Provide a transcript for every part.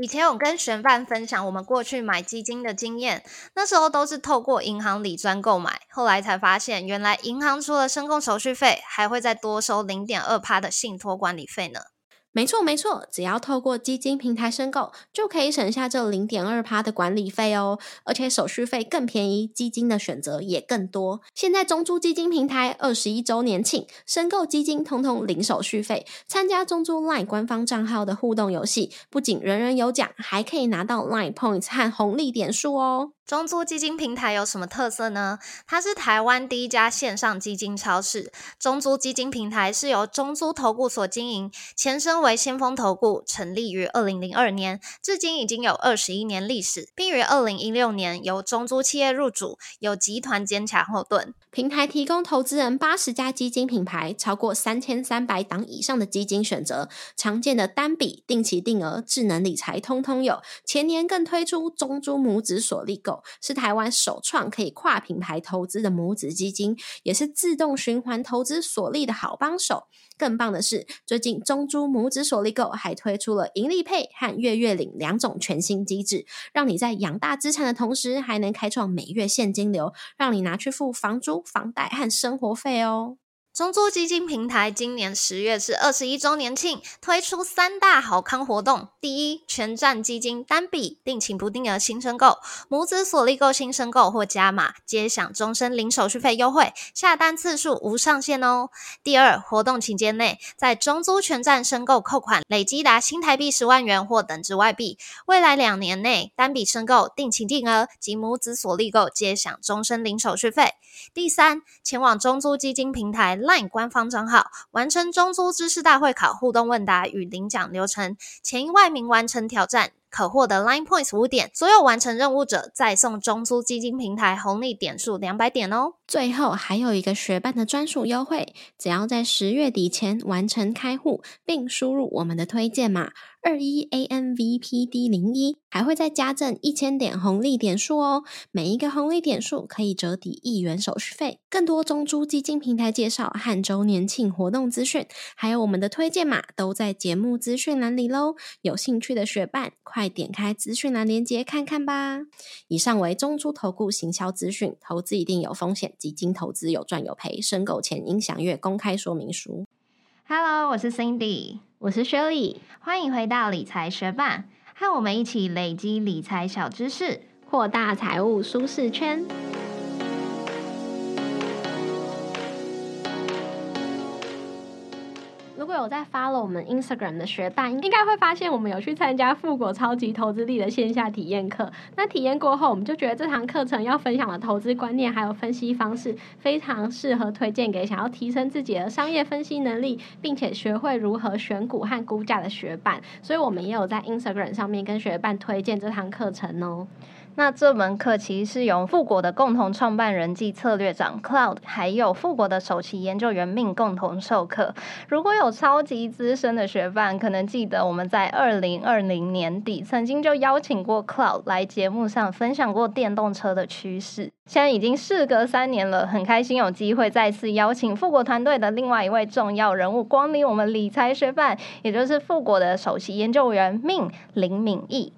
以前有跟玄范分享我们过去买基金的经验，那时候都是透过银行理专购买，后来才发现，原来银行除了申购手续费，还会再多收零点二趴的信托管理费呢。没错没错，只要透过基金平台申购，就可以省下这零点二趴的管理费哦，而且手续费更便宜，基金的选择也更多。现在中珠基金平台二十一周年庆，申购基金通通零手续费，参加中珠 LINE 官方账号的互动游戏，不仅人人有奖，还可以拿到 LINE Points 和红利点数哦。中租基金平台有什么特色呢？它是台湾第一家线上基金超市。中租基金平台是由中租投顾所经营，前身为先锋投顾，成立于二零零二年，至今已经有二十一年历史，并于二零一六年由中租企业入主，有集团坚强后盾。平台提供投资人八十家基金品牌，超过三千三百档以上的基金选择，常见的单笔、定期定额、智能理财，通通有。前年更推出中租母子锁利购。是台湾首创可以跨品牌投资的母子基金，也是自动循环投资所利的好帮手。更棒的是，最近中珠母子锁利购还推出了盈利配和月月领两种全新机制，让你在养大资产的同时，还能开创每月现金流，让你拿去付房租、房贷和生活费哦。中租基金平台今年十月是二十一周年庆，推出三大好康活动。第一，全站基金单笔定期不定额新申购，母子锁利购新申购或加码，皆享终身零手续费优惠，下单次数无上限哦。第二，活动期间内在中租全站申购扣款累积达新台币十万元或等值外币，未来两年内单笔申购、定期定额及母子锁利购皆享终身零手续费。第三，前往中租基金平台。LINE 官方账号完成中租知识大会考互动问答与领奖流程，前一万名完成挑战。可获得 LINE Points 五点，所有完成任务者再送中租基金平台红利点数两百点哦。最后还有一个学伴的专属优惠，只要在十月底前完成开户，并输入我们的推荐码。二一 A N V P D 零一还会再加赠一千点红利点数哦，每一个红利点数可以折抵一元手续费。更多中珠基金平台介绍和周年庆活动资讯，还有我们的推荐码，都在节目资讯栏里喽。有兴趣的学伴，快快点开资讯栏链接看看吧。以上为中出投顾行销资讯，投资一定有风险，基金投资有赚有赔，申购前应详阅公开说明书。Hello，我是 Cindy，我是 Shirley，欢迎回到理财学霸，和我们一起累积理财小知识，扩大财务舒适圈。有在发了我们 Instagram 的学伴，应该会发现我们有去参加富国超级投资力的线下体验课。那体验过后，我们就觉得这堂课程要分享的投资观念还有分析方式，非常适合推荐给想要提升自己的商业分析能力，并且学会如何选股和估价的学伴。所以我们也有在 Instagram 上面跟学伴推荐这堂课程哦。那这门课其实是由富国的共同创办人暨策略长 Cloud，还有富国的首席研究员命共同授课。如果有超级资深的学伴，可能记得我们在二零二零年底曾经就邀请过 Cloud 来节目上分享过电动车的趋势。现在已经事隔三年了，很开心有机会再次邀请富国团队的另外一位重要人物光临我们理财学伴，也就是富国的首席研究员命林敏义。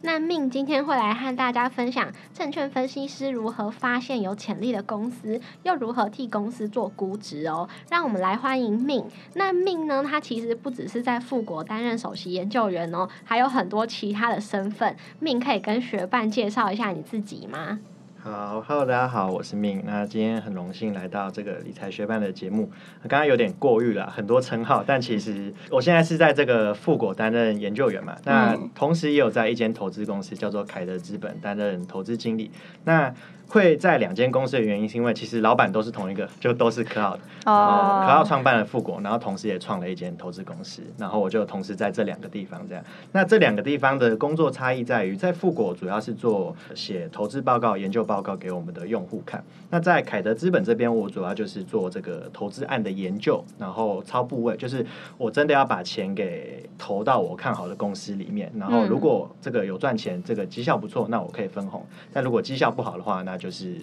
那命今天会来和大家分享证券分析师如何发现有潜力的公司，又如何替公司做估值哦。让我们来欢迎命。那命呢？他其实不只是在富国担任首席研究员哦，还有很多其他的身份。命可以跟学伴介绍一下你自己吗？好，Hello，大家好，我是命。那今天很荣幸来到这个理财学办的节目。刚刚有点过誉了，很多称号，但其实我现在是在这个富国担任研究员嘛。那同时也有在一间投资公司叫做凯德资本担任投资经理。那会在两间公司的原因，是因为其实老板都是同一个，就都是可好的。哦。可好创办了富国，然后同时也创了一间投资公司，然后我就同时在这两个地方这样。那这两个地方的工作差异在于，在富国主要是做写投资报告、研究报告给我们的用户看。那在凯德资本这边，我主要就是做这个投资案的研究，然后超部位，就是我真的要把钱给投到我看好的公司里面。然后如果这个有赚钱，这个绩效不错，那我可以分红；但如果绩效不好的话，那就是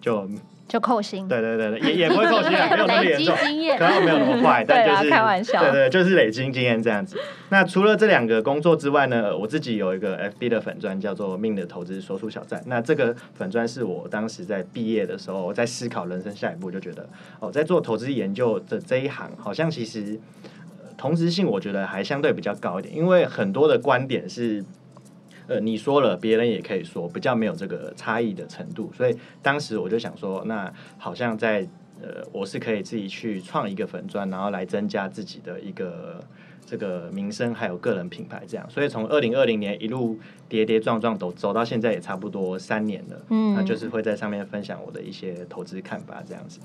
就就扣薪。对对对对，也也不会扣薪啊，没有那么严重，经验可，能没有那么坏，但就是开玩笑对对，就是累积经验这样子。那除了这两个工作之外呢，我自己有一个 FB 的粉砖叫做“命的投资说书小站”。那这个粉砖是我当时在毕业的时候，我在思考人生下一步，就觉得哦，在做投资研究的这一行，好像其实。呃同时性我觉得还相对比较高一点，因为很多的观点是，呃，你说了，别人也可以说，比较没有这个差异的程度。所以当时我就想说，那好像在呃，我是可以自己去创一个粉砖，然后来增加自己的一个这个名声，还有个人品牌这样。所以从二零二零年一路跌跌撞撞走走到现在，也差不多三年了。嗯那就是会在上面分享我的一些投资看法这样子。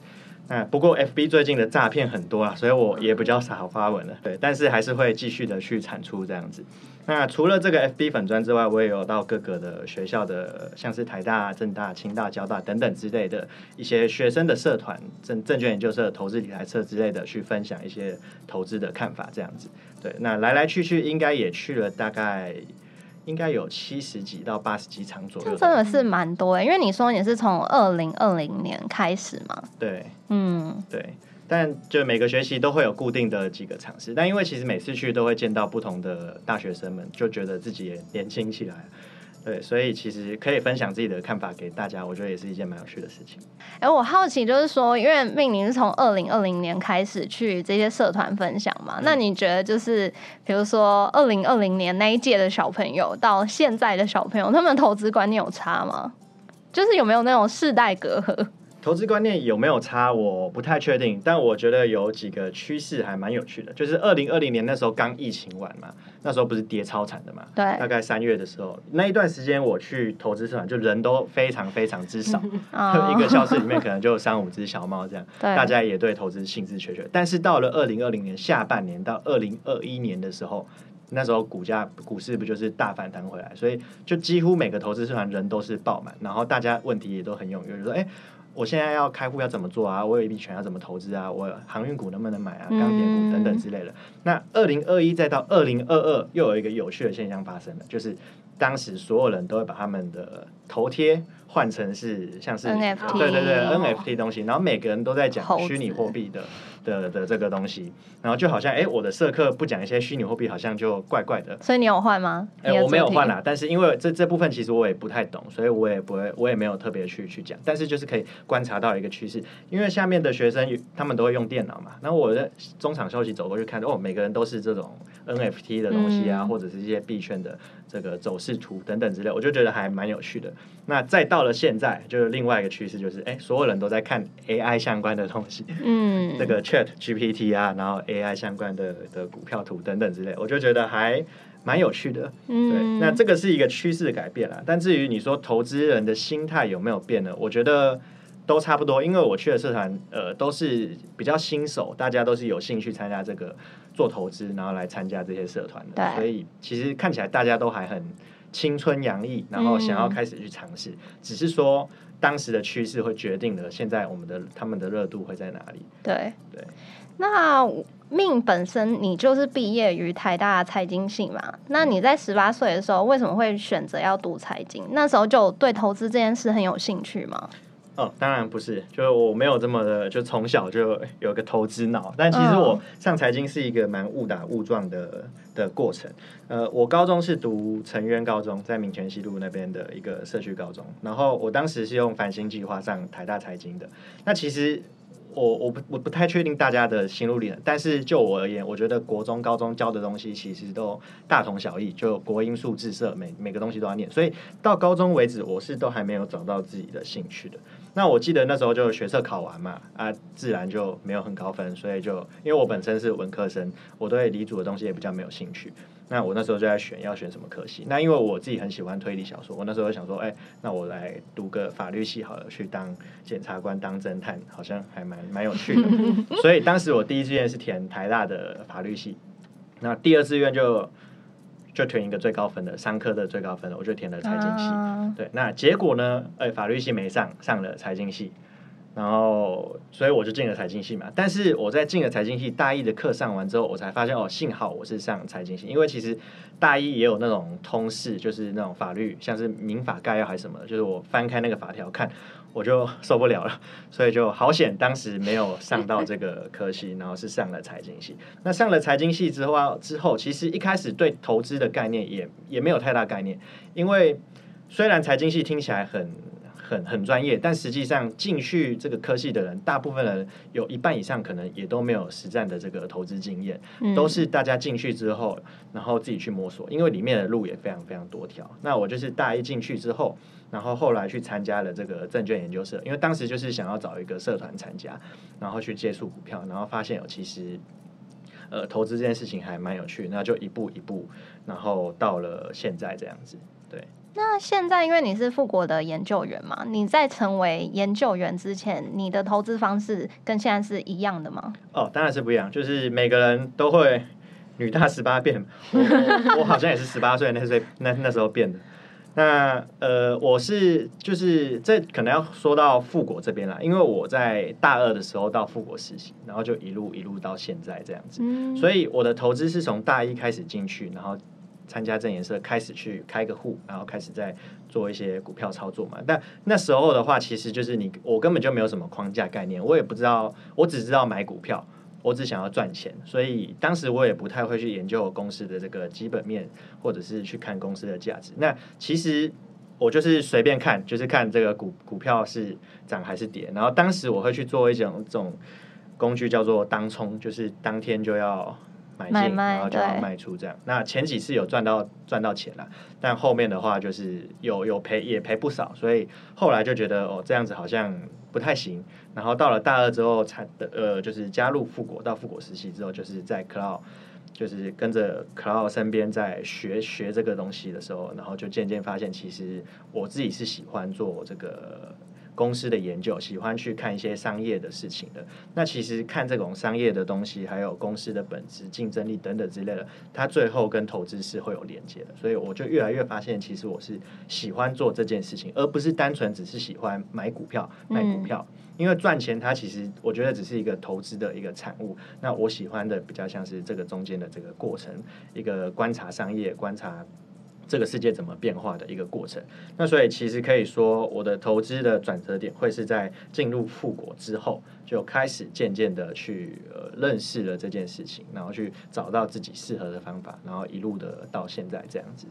那不过 FB 最近的诈骗很多啊，所以我也比较少发文了。对，但是还是会继续的去产出这样子。那除了这个 FB 粉砖之外，我也有到各个的学校的，像是台大、政大、清大、交大等等之类的一些学生的社团、证证券研究社、投资理财社之类的，去分享一些投资的看法这样子。对，那来来去去应该也去了大概。应该有七十几到八十几场左这右，真的是蛮多的，因为你说你是从二零二零年开始嘛，对，嗯，对，但就每个学期都会有固定的几个尝试，但因为其实每次去都会见到不同的大学生们，就觉得自己也年轻起来，对，所以其实可以分享自己的看法给大家，我觉得也是一件蛮有趣的事情。哎、我好奇就是说，因为命你是从二零二零年开始去这些社团分享嘛，那你觉得就是比如说二零二零年那一届的小朋友到现在的小朋友，他们投资观念有差吗？就是有没有那种世代隔阂？投资观念有没有差，我不太确定，但我觉得有几个趋势还蛮有趣的。就是二零二零年那时候刚疫情完嘛，那时候不是跌超惨的嘛，对大概三月的时候，那一段时间我去投资社团，就人都非常非常之少，啊 一个教室里面可能就有三五只小猫这样，对大家也对投资兴致缺缺。但是到了二零二零年下半年到二零二一年的时候，那时候股价股市不就是大反弹回来，所以就几乎每个投资社团人都是爆满，然后大家问题也都很踊跃，就说哎。我现在要开户要怎么做啊？我有一笔钱要怎么投资啊？我航运股能不能买啊？钢铁股等等之类的。那二零二一再到二零二二，又有一个有趣的现象发生了，就是当时所有人都会把他们的头贴换成是像是 NFT 对对对 NFT 东西，然后每个人都在讲虚拟货币的的的这个东西，然后就好像哎，我的社课不讲一些虚拟货币，好像就怪怪的。所以你有换吗？哎、你的主题我没有换啦，但是因为这这部分其实我也不太懂，所以我也不会，我也没有特别去去讲。但是就是可以观察到一个趋势，因为下面的学生他们都会用电脑嘛，然后我的中场休息走过去看，哦，每个人都是这种 NFT 的东西啊，嗯或者是一些币圈的这个走势图等等之类，我就觉得还蛮有趣的。那再到了现在，就是另外一个趋势，就是哎，所有人都在看 AI 相关的东西，嗯，这个 Chat GPT 啊，然后 AI 相关的的股票图等等之类，我就觉得还蛮有趣的。对，嗯，那这个是一个趋势的改变啦。但至于你说投资人的心态有没有变呢？我觉得都差不多，因为我去的社团，呃，都是比较新手，大家都是有兴趣参加这个做投资，然后来参加这些社团的，对所以其实看起来大家都还很青春洋溢，然后想要开始去尝试，只是说当时的趋势会决定了现在我们的他们的热度会在哪里。对对。那命本身你就是毕业于台大财经系嘛？那你在十八岁的时候为什么会选择要读财经？那时候就对投资这件事很有兴趣吗？哦，当然不是，就是我没有这么的，就从小就有个投资脑。但其实嗯我上财经是一个蛮误打误撞的的过程。呃，我高中是读成渊高中，在民权西路那边的一个社区高中。然后我当时是用繁星计划上台大财经的。那其实我我不我不太确定大家的心路历程，但是就我而言，我觉得国中、高中教的东西其实都大同小异，就国英数自社每每个东西都要念，所以到高中为止，我是都还没有找到自己的兴趣的。那我记得那时候就学测考完嘛，啊，自然就没有很高分，所以就因为我本身是文科生，我对理组的东西也比较没有兴趣。那我那时候就在选要选什么科系。那因为我自己很喜欢推理小说，我那时候就想说，哎、那我来读个法律系好了，去当检察官、当侦探，好像还蛮蛮有趣的。所以当时我第一志愿是填台大的法律系，那第二志愿就就填一个最高分的三科的最高分的，我就填了财经系。啊对，那结果呢？哎、法律系没上，上了财经系，然后所以我就进了财经系嘛。但是我在进了财经系大一的课上完之后，我才发现哦，幸好我是上财经系，因为其实大一也有那种通识，就是那种法律，像是民法概要还是什么的，就是我翻开那个法条看，我就受不了了，所以就好险，当时没有上到这个科系，然后是上了财经系。那上了财经系之后，之后其实一开始对投资的概念也也没有太大概念，因为虽然财经系听起来很。很很专业，但实际上进去这个科系的人，大部分人有一半以上可能也都没有实战的这个投资经验，都是大家进去之后，然后自己去摸索，因为里面的路也非常非常多条。那我就是大一进去之后，然后后来去参加了这个证券研究社，因为当时就是想要找一个社团参加，然后去接触股票，然后发现有其实，呃，投资这件事情还蛮有趣，那就一步一步，然后到了现在这样子，对。那现在，因为你是富国的研究员嘛，你在成为研究员之前，你的投资方式跟现在是一样的吗？哦，当然是不一样。就是每个人都会女大十八变，我好像也是十八岁那岁那那时候变的。那呃，我是就是这可能要说到富国这边啦，因为我在大二的时候到富国实习，然后就一路一路到现在这样子，所以我的投资是从大一开始进去，然后。参加正颜社开始去开个户，然后开始在做一些股票操作嘛。但那时候的话，其实就是你我根本就没有什么框架概念，我也不知道，我只知道买股票，我只想要赚钱，所以当时我也不太会去研究公司的这个基本面，或者是去看公司的价值。那其实我就是随便看，就是看这个股股票是涨还是跌。然后当时我会去做一种这种工具，叫做当冲，就是当天就要。买进，然后就要卖出，这样。那前几次有赚到赚到钱了，但后面的话就是有有赔也赔不少，所以后来就觉得哦这样子好像不太行。然后到了大二之后才呃就是加入富国，到富国实习之后，就是在 Cloud 就是跟着 Cloud 身边在学学这个东西的时候，然后就渐渐发现其实我自己是喜欢做这个。公司的研究，喜欢去看一些商业的事情的。那其实看这种商业的东西，还有公司的本质、竞争力等等之类的，它最后跟投资是会有连接的。所以我就越来越发现，其实我是喜欢做这件事情，而不是单纯只是喜欢买股票、卖股票。因为赚钱，它其实我觉得只是一个投资的一个产物。那我喜欢的比较像是这个中间的这个过程，一个观察商业、观察。这个世界怎么变化的一个过程，那所以其实可以说，我的投资的转折点会是在进入富国之后，就开始渐渐的去呃认识了这件事情，然后去找到自己适合的方法，然后一路的到现在这样子，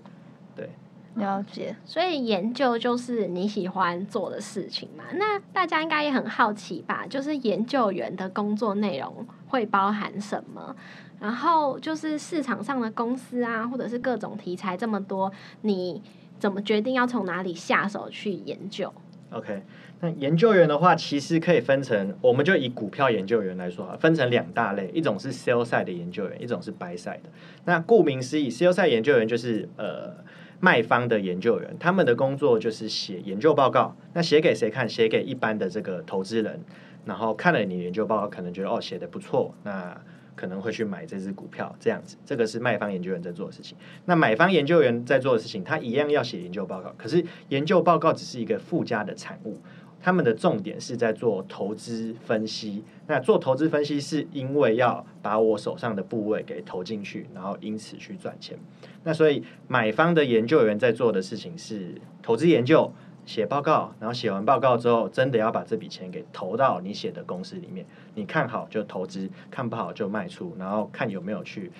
对。了解，所以研究就是你喜欢做的事情嘛？那大家应该也很好奇吧？就是研究员的工作内容会包含什么？然后就是市场上的公司啊，或者是各种题材这么多，你怎么决定要从哪里下手去研究？OK，那研究员的话，其实可以分成，我们就以股票研究员来说啊，分成两大类，一种是 sell side 的研究员，一种是 buy side 的。那顾名思义，sell side 研究员就是呃卖方的研究员，他们的工作就是写研究报告。那写给谁看？写给一般的这个投资人，然后看了你研究报告，可能觉得哦写的不错，那。可能会去买这只股票，这样子，这个是卖方研究员在做的事情。那买方研究员在做的事情，他一样要写研究报告。可是研究报告只是一个附加的产物，他们的重点是在做投资分析。那做投资分析是因为要把我手上的部位给投进去，然后因此去赚钱。那所以买方的研究员在做的事情是投资研究。写报告，然后写完报告之后，真的要把这笔钱给投到你写的公司里面。你看好就投资，看不好就卖出，然后看有没有去，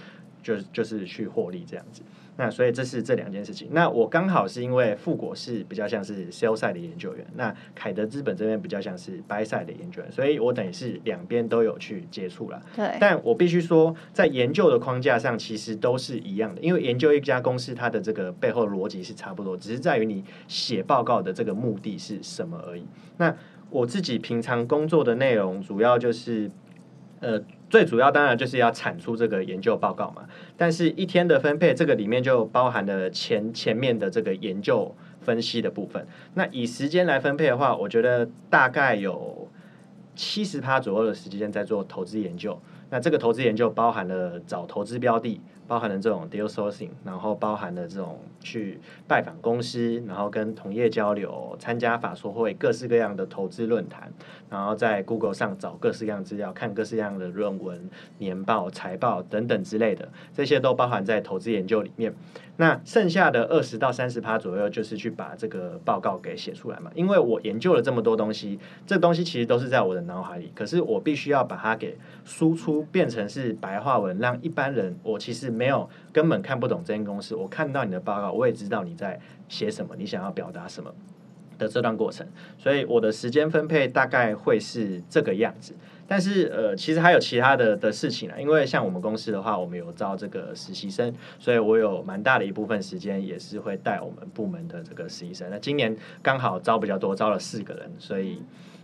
就就是去获利这样子。那所以这是这两件事情。那我刚好是因为富国是比较像是 sell side 的研究员，那凯德资本这边比较像是 buy side 的研究员，所以我等于是两边都有去接触了。对。但我必须说，在研究的框架上，其实都是一样的，因为研究一家公司，它的这个背后逻辑是差不多，只是在于你写报告的这个目的是什么而已。那我自己平常工作的内容，主要就是，呃。最主要当然就是要产出这个研究报告嘛，但是一天的分配，这个里面就包含了前前面的这个研究分析的部分。那以时间来分配的话，我觉得大概有七十趴左右的时间在做投资研究。那这个投资研究包含了找投资标的，包含了这种 deal sourcing，然后包含了这种去拜访公司，然后跟同业交流，参加法说会，各式各样的投资论坛，然后在 Google 上找各式各样资料，看各式各样的论文、年报、财报等等之类的，这些都包含在投资研究里面。那剩下的二十到三十趴左右，就是去把这个报告给写出来嘛。因为我研究了这么多东西，这东西其实都是在我的脑海里，可是我必须要把它给输出，变成是白话文，让一般人我其实没有根本看不懂这间公司。我看到你的报告，我也知道你在写什么，你想要表达什么的这段过程。所以我的时间分配大概会是这个样子。但是呃，其实还有其他的的事情啊，因为像我们公司的话，我们有招这个实习生，所以我有蛮大的一部分时间也是会带我们部门的这个实习生。那今年刚好招比较多，招了四个人，所以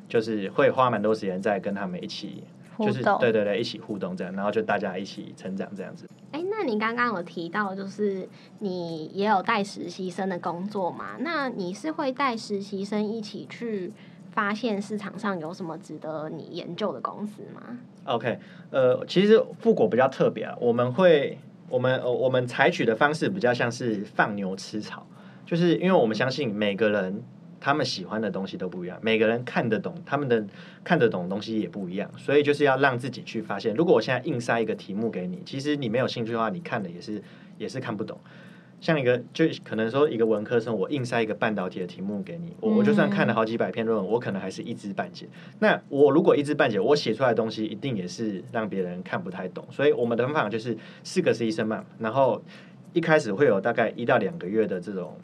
就是会花蛮多时间在跟他们一起，就是对对对，一起互动这样，然后就大家一起成长这样子。哎，那你刚刚有提到，就是你也有带实习生的工作嘛？那你是会带实习生一起去？发现市场上有什么值得你研究的公司吗？OK，呃，其实富国比较特别啊，我们会，我们我们采取的方式比较像是放牛吃草，就是因为我们相信每个人他们喜欢的东西都不一样，每个人看得懂他们的看得懂的东西也不一样，所以就是要让自己去发现。如果我现在硬塞一个题目给你，其实你没有兴趣的话，你看的也是也是看不懂。像一个，就可能说一个文科生，我硬塞一个半导体的题目给你，我我就算看了好几百篇论文，我可能还是一知半解。那我如果一知半解，我写出来的东西一定也是让别人看不太懂。所以我们的方法就是四个实习生嘛，然后一开始会有大概一到两个月的这种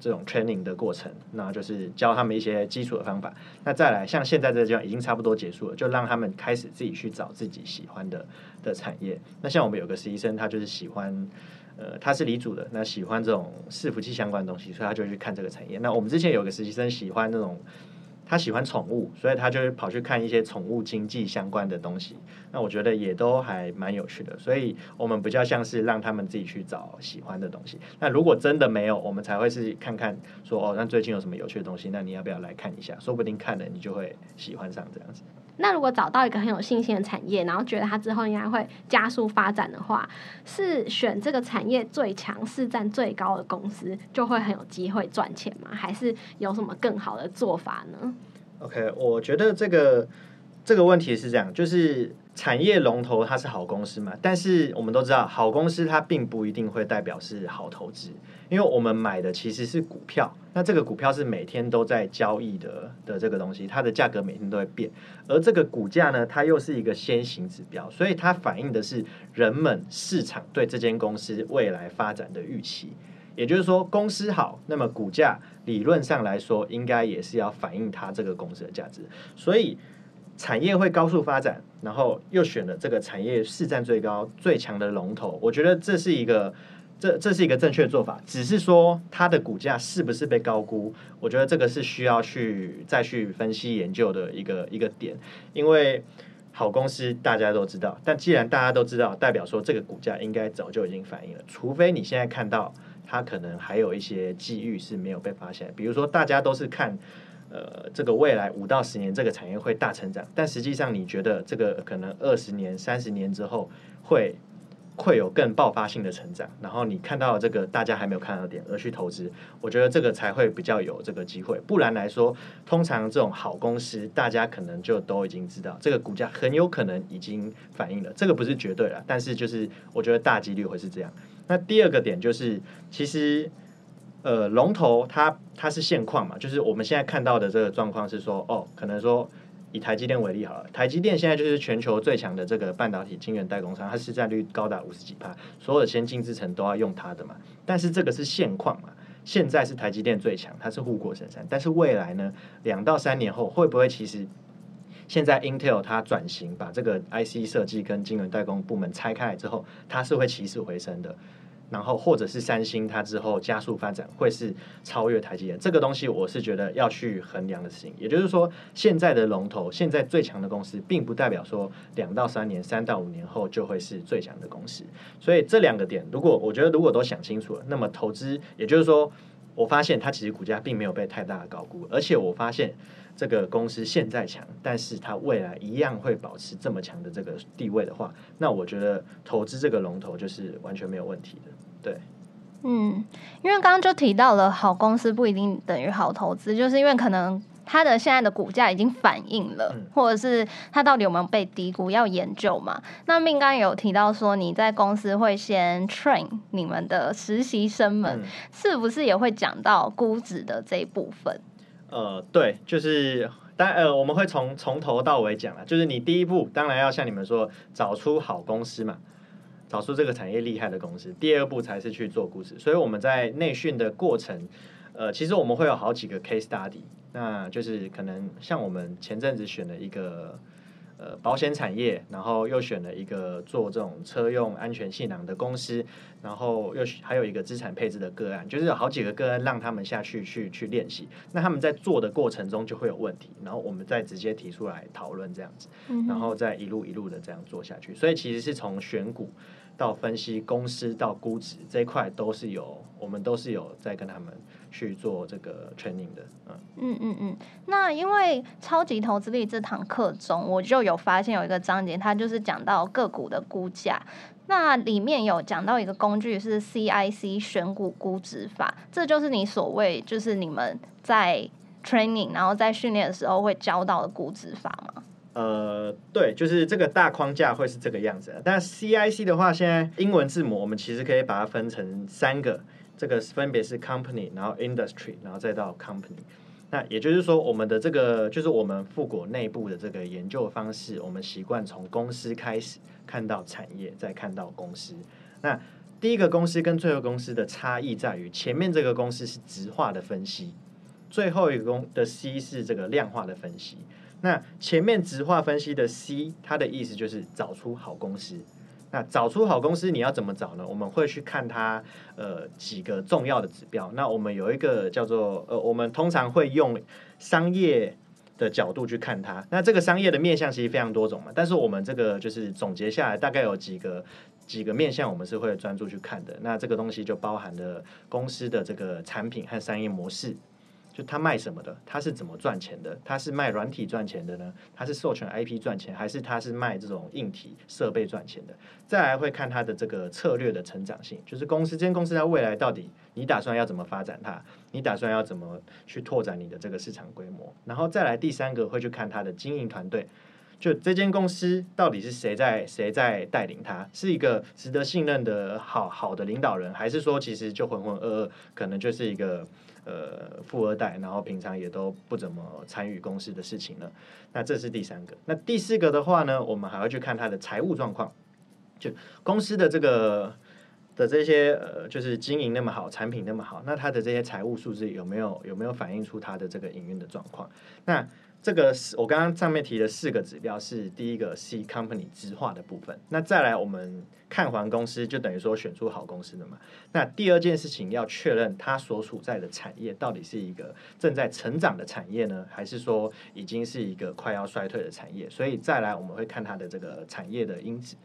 这种 training 的过程，那就是教他们一些基础的方法。那再来，像现在这个阶段已经差不多结束了，就让他们开始自己去找自己喜欢的的产业。那像我们有个实习生，他就是喜欢。呃，他是理组的，那喜欢这种伺服器相关的东西，所以他就去看这个产业。那我们之前有个实习生喜欢那种，他喜欢宠物，所以他就跑去看一些宠物经济相关的东西。那我觉得也都还蛮有趣的，所以我们比较像是让他们自己去找喜欢的东西。那如果真的没有，我们才会是看看说哦，那最近有什么有趣的东西，那你要不要来看一下？说不定看了你就会喜欢上这样子。那如果找到一个很有信心的产业，然后觉得它之后应该会加速发展的话，是选这个产业最强、市占最高的公司，就会很有机会赚钱吗？还是有什么更好的做法呢？OK，我觉得这个这个问题是这样，就是。产业龙头它是好公司嘛？但是我们都知道，好公司它并不一定会代表是好投资，因为我们买的其实是股票，那这个股票是每天都在交易的的这个东西，它的价格每天都会变，而这个股价呢，它又是一个先行指标，所以它反映的是人们市场对这间公司未来发展的预期。也就是说，公司好，那么股价理论上来说，应该也是要反映它这个公司的价值，所以。产业会高速发展，然后又选了这个产业市占最高、最强的龙头，我觉得这是一个这这是一个正确做法。只是说它的股价是不是被高估，我觉得这个是需要去再去分析研究的一个一个点。因为好公司大家都知道，但既然大家都知道，代表说这个股价应该早就已经反映了，除非你现在看到它可能还有一些机遇是没有被发现，比如说大家都是看。呃，这个未来五到十年这个产业会大成长，但实际上你觉得这个可能二十年、三十年之后会会有更爆发性的成长，然后你看到这个大家还没有看到点而去投资，我觉得这个才会比较有这个机会。不然来说，通常这种好公司，大家可能就都已经知道这个股价很有可能已经反映了，这个不是绝对了，但是就是我觉得大几率会是这样。那第二个点就是，其实。呃，龙头它它是现况嘛，就是我们现在看到的这个状况是说，哦，可能说以台积电为例好了，台积电现在就是全球最强的这个半导体晶圆代工商，它市占率高达五十几帕，所有的先进制程都要用它的嘛。但是这个是现况嘛，现在是台积电最强，它是护国神山。但是未来呢，两到三年后会不会其实现在 Intel 它转型，把这个 IC 设计跟晶圆代工部门拆开来之后，它是会起死回生的？然后或者是三星，它之后加速发展会是超越台积电，这个东西我是觉得要去衡量的事情。也就是说，现在的龙头，现在最强的公司，并不代表说两到三年、三到五年后就会是最强的公司。所以这两个点，如果我觉得如果都想清楚了，那么投资，也就是说，我发现它其实股价并没有被太大的高估，而且我发现这个公司现在强，但是它未来一样会保持这么强的这个地位的话，那我觉得投资这个龙头就是完全没有问题的。对，嗯，因为刚刚就提到了好公司不一定等于好投资，就是因为可能。它的现在的股价已经反映了，或者是它到底有没有被低估，要研究嘛？那命刚有提到说，你在公司会先 train 你们的实习生们，是不是也会讲到估值的这一部分？呃，对，就是当呃，我们会从从头到尾讲啊，就是你第一步当然要像你们说，找出好公司嘛，找出这个产业厉害的公司，第二步才是去做估值。所以我们在内训的过程，呃，其实我们会有好几个 case study。那就是可能像我们前阵子选了一个呃保险产业，然后又选了一个做这种车用安全气囊的公司，然后又还有一个资产配置的个案，就是有好几个个案让他们下去去去练习。那他们在做的过程中就会有问题，然后我们再直接提出来讨论这样子，然后再一路一路的这样做下去。所以其实是从选股到分析公司到估值这一块都是有，我们都是有在跟他们。去做这个 training 的，嗯嗯嗯嗯。那因为超级投资力这堂课中，我就有发现有一个章节，它就是讲到个股的估价。那里面有讲到一个工具是 CIC 选股估值法，这就是你所谓就是你们在 training 然后在训练的时候会教到的估值法吗？呃，对，就是这个大框架会是这个样子。但 CIC 的话，现在英文字母我们其实可以把它分成三个。这个分别是 company，然后 industry，然后再到 company。那也就是说，我们的这个就是我们富国内部的这个研究方式，我们习惯从公司开始看到产业，再看到公司。那第一个公司跟最后公司的差异在于，前面这个公司是直化的分析，最后一个公的 C 是这个量化的分析。那前面直化分析的 C，它的意思就是找出好公司。那找出好公司你要怎么找呢？我们会去看它呃几个重要的指标。那我们有一个叫做呃，我们通常会用商业的角度去看它。那这个商业的面向其实非常多种嘛，但是我们这个就是总结下来大概有几个几个面向，我们是会专注去看的。那这个东西就包含了公司的这个产品和商业模式。就他卖什么的，他是怎么赚钱的？他是卖软体赚钱的呢？他是授权 IP 赚钱，还是他是卖这种硬体设备赚钱的？再来会看他的这个策略的成长性，就是公司这间公司在未来到底你打算要怎么发展它？你打算要怎么去拓展你的这个市场规模？然后再来第三个会去看他的经营团队，就这间公司到底是谁在谁在带领它？是一个值得信任的好好的领导人，还是说其实就浑浑噩噩，可能就是一个。呃，富二代，然后平常也都不怎么参与公司的事情了。那这是第三个。那第四个的话呢，我们还要去看他的财务状况，就公司的这个的这些呃，就是经营那么好，产品那么好，那他的这些财务数字有没有有没有反映出他的这个营运的状况？那这个是我刚刚上面提的四个指标，是第一个 C company 直化的部分。那再来我们看完公司，就等于说选出好公司的嘛。那第二件事情要确认它所处在的产业到底是一个正在成长的产业呢，还是说已经是一个快要衰退的产业？所以再来我们会看它的这个产业的因子，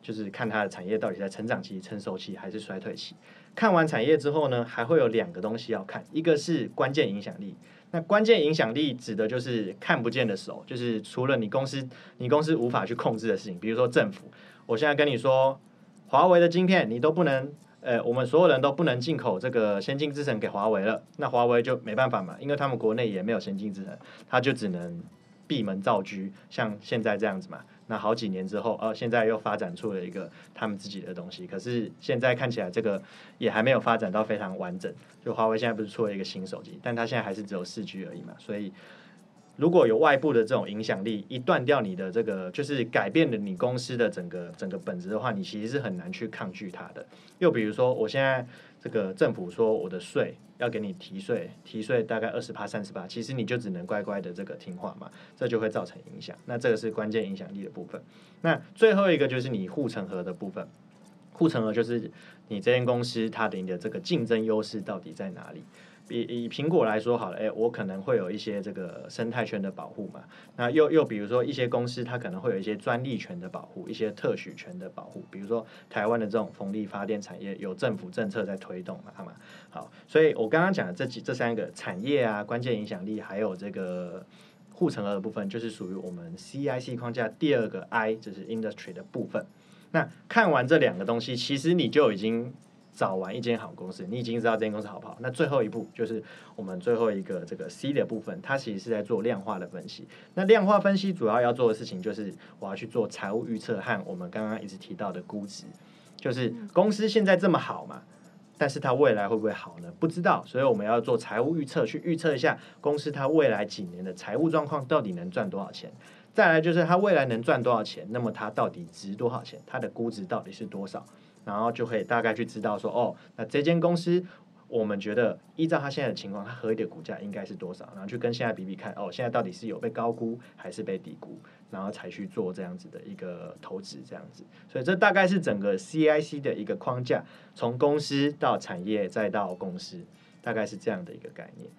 就是看它的产业到底在成长期、成熟期还是衰退期。看完产业之后呢，还会有两个东西要看，一个是关键影响力。那关键影响力指的就是看不见的手，就是除了你公司你公司无法去控制的事情，比如说政府。我现在跟你说，华为的晶片你都不能，呃，我们所有人都不能进口这个先进制程给华为了，那华为就没办法嘛，因为他们国内也没有先进制程，他就只能闭门造车，像现在这样子嘛。那好几年之后，呃，现在又发展出了一个他们自己的东西，可是现在看起来这个也还没有发展到非常完整。就华为现在不是出了一个新手机，但它现在还是只有四 G 而已嘛。所以如果有外部的这种影响力，一断掉你的这个，就是改变了你公司的整个整个本质的话，你其实是很难去抗拒它的。又比如说，我现在。这个政府说我的税要给你提税，提税大概二十八、三十八，其实你就只能乖乖的这个听话嘛，这就会造成影响。那这个是关键影响力的部分。那最后一个就是你护城河的部分，护城河就是你这间公司它的你的这个竞争优势到底在哪里？以以苹果来说好了，哎，我可能会有一些这个生态圈的保护嘛。那又又比如说一些公司，它可能会有一些专利权的保护，一些特许权的保护。比如说台湾的这种风力发电产业，有政府政策在推动嘛，好吗？好，所以我刚刚讲的这几这三个产业啊，关键影响力，还有这个护城河的部分，就是属于我们 CIC 框架第二个 I，就是 Industry 的部分。那看完这两个东西，其实你就已经。找完一间好公司，你已经知道这间公司好不好。那最后一步就是我们最后一个这个 C 的部分，它其实是在做量化的分析。那量化分析主要要做的事情就是我要去做财务预测和我们刚刚一直提到的估值，就是公司现在这么好嘛，但是它未来会不会好呢？不知道，所以我们要做财务预测，去预测一下公司它未来几年的财务状况到底能赚多少钱。再来就是它未来能赚多少钱，那么它到底值多少钱？它的估值到底是多少？然后就可以大概去知道说，哦，那这间公司，我们觉得依照它现在的情况，它合理的股价应该是多少？然后去跟现在比比看，哦，现在到底是有被高估还是被低估？然后才去做这样子的一个投资，这样子。所以这大概是整个 CIC 的一个框架，从公司到产业再到公司，大概是这样的一个概念。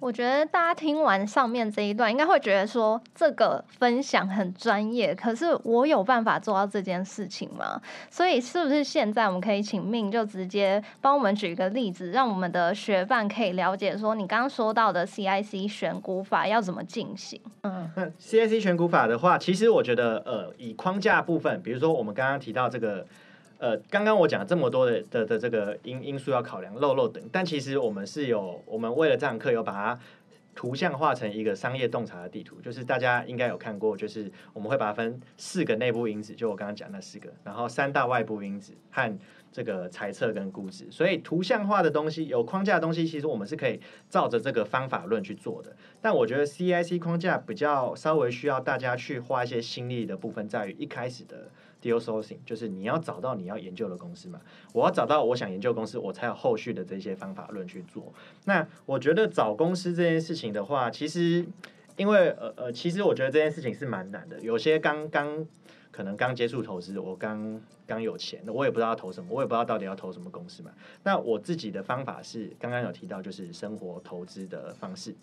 我觉得大家听完上面这一段，应该会觉得说这个分享很专业。可是我有办法做到这件事情吗？所以是不是现在我们可以请命就直接帮我们举一个例子，让我们的学伴可以了解说你刚刚说到的 CIC 选股法要怎么进行？嗯，那 CIC 选股法的话，其实我觉得呃，以框架部分，比如说我们刚刚提到这个。呃，刚刚我讲这么多的的的这个因因素要考量漏漏等，但其实我们是有，我们为了这堂课有把它图像化成一个商业洞察的地图，就是大家应该有看过，就是我们会把它分四个内部因子，就我刚刚讲那四个，然后三大外部因子和这个猜测跟估值，所以图像化的东西有框架的东西，其实我们是可以照着这个方法论去做的。但我觉得 CIC 框架比较稍微需要大家去花一些心力的部分，在于一开始的。Deal sourcing 就是你要找到你要研究的公司嘛，我要找到我想研究公司，我才有后续的这些方法论去做。那我觉得找公司这件事情的话，其实因为呃呃，其实我觉得这件事情是蛮难的。有些刚刚可能刚接触投资，我刚刚有钱，我也不知道要投什么，我也不知道到底要投什么公司嘛。那我自己的方法是刚刚有提到，就是生活投资的方式。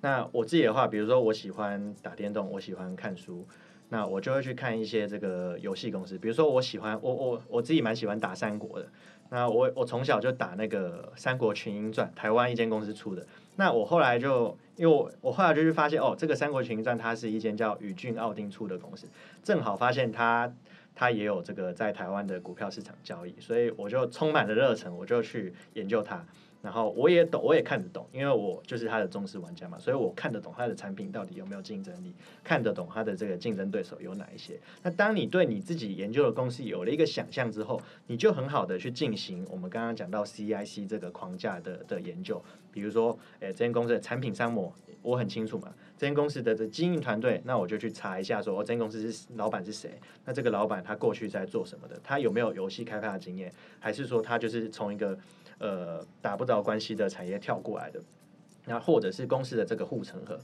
那我自己的话，比如说我喜欢打电动，我喜欢看书。那我就会去看一些这个游戏公司，比如说我喜欢我我我自己蛮喜欢打三国的。那我我从小就打那个《三国群英传》，台湾一间公司出的。那我后来就因为我我后来就去发现哦，这个《三国群英传》它是一间叫宇峻奥丁出的公司，正好发现它它也有这个在台湾的股票市场交易，所以我就充满了热忱，我就去研究它。然后我也懂，我也看得懂，因为我就是他的忠实玩家嘛，所以我看得懂他的产品到底有没有竞争力，看得懂他的这个竞争对手有哪一些。那当你对你自己研究的公司有了一个想象之后，你就很好的去进行我们刚刚讲到 CIC 这个框架的的研究。比如说，诶，这间公司的产品商模我很清楚嘛，这间公司的这经营团队，那我就去查一下，说哦，这间公司是老板是谁？那这个老板他过去在做什么的？他有没有游戏开发的经验？还是说他就是从一个呃，打不着关系的产业跳过来的，那或者是公司的这个护城河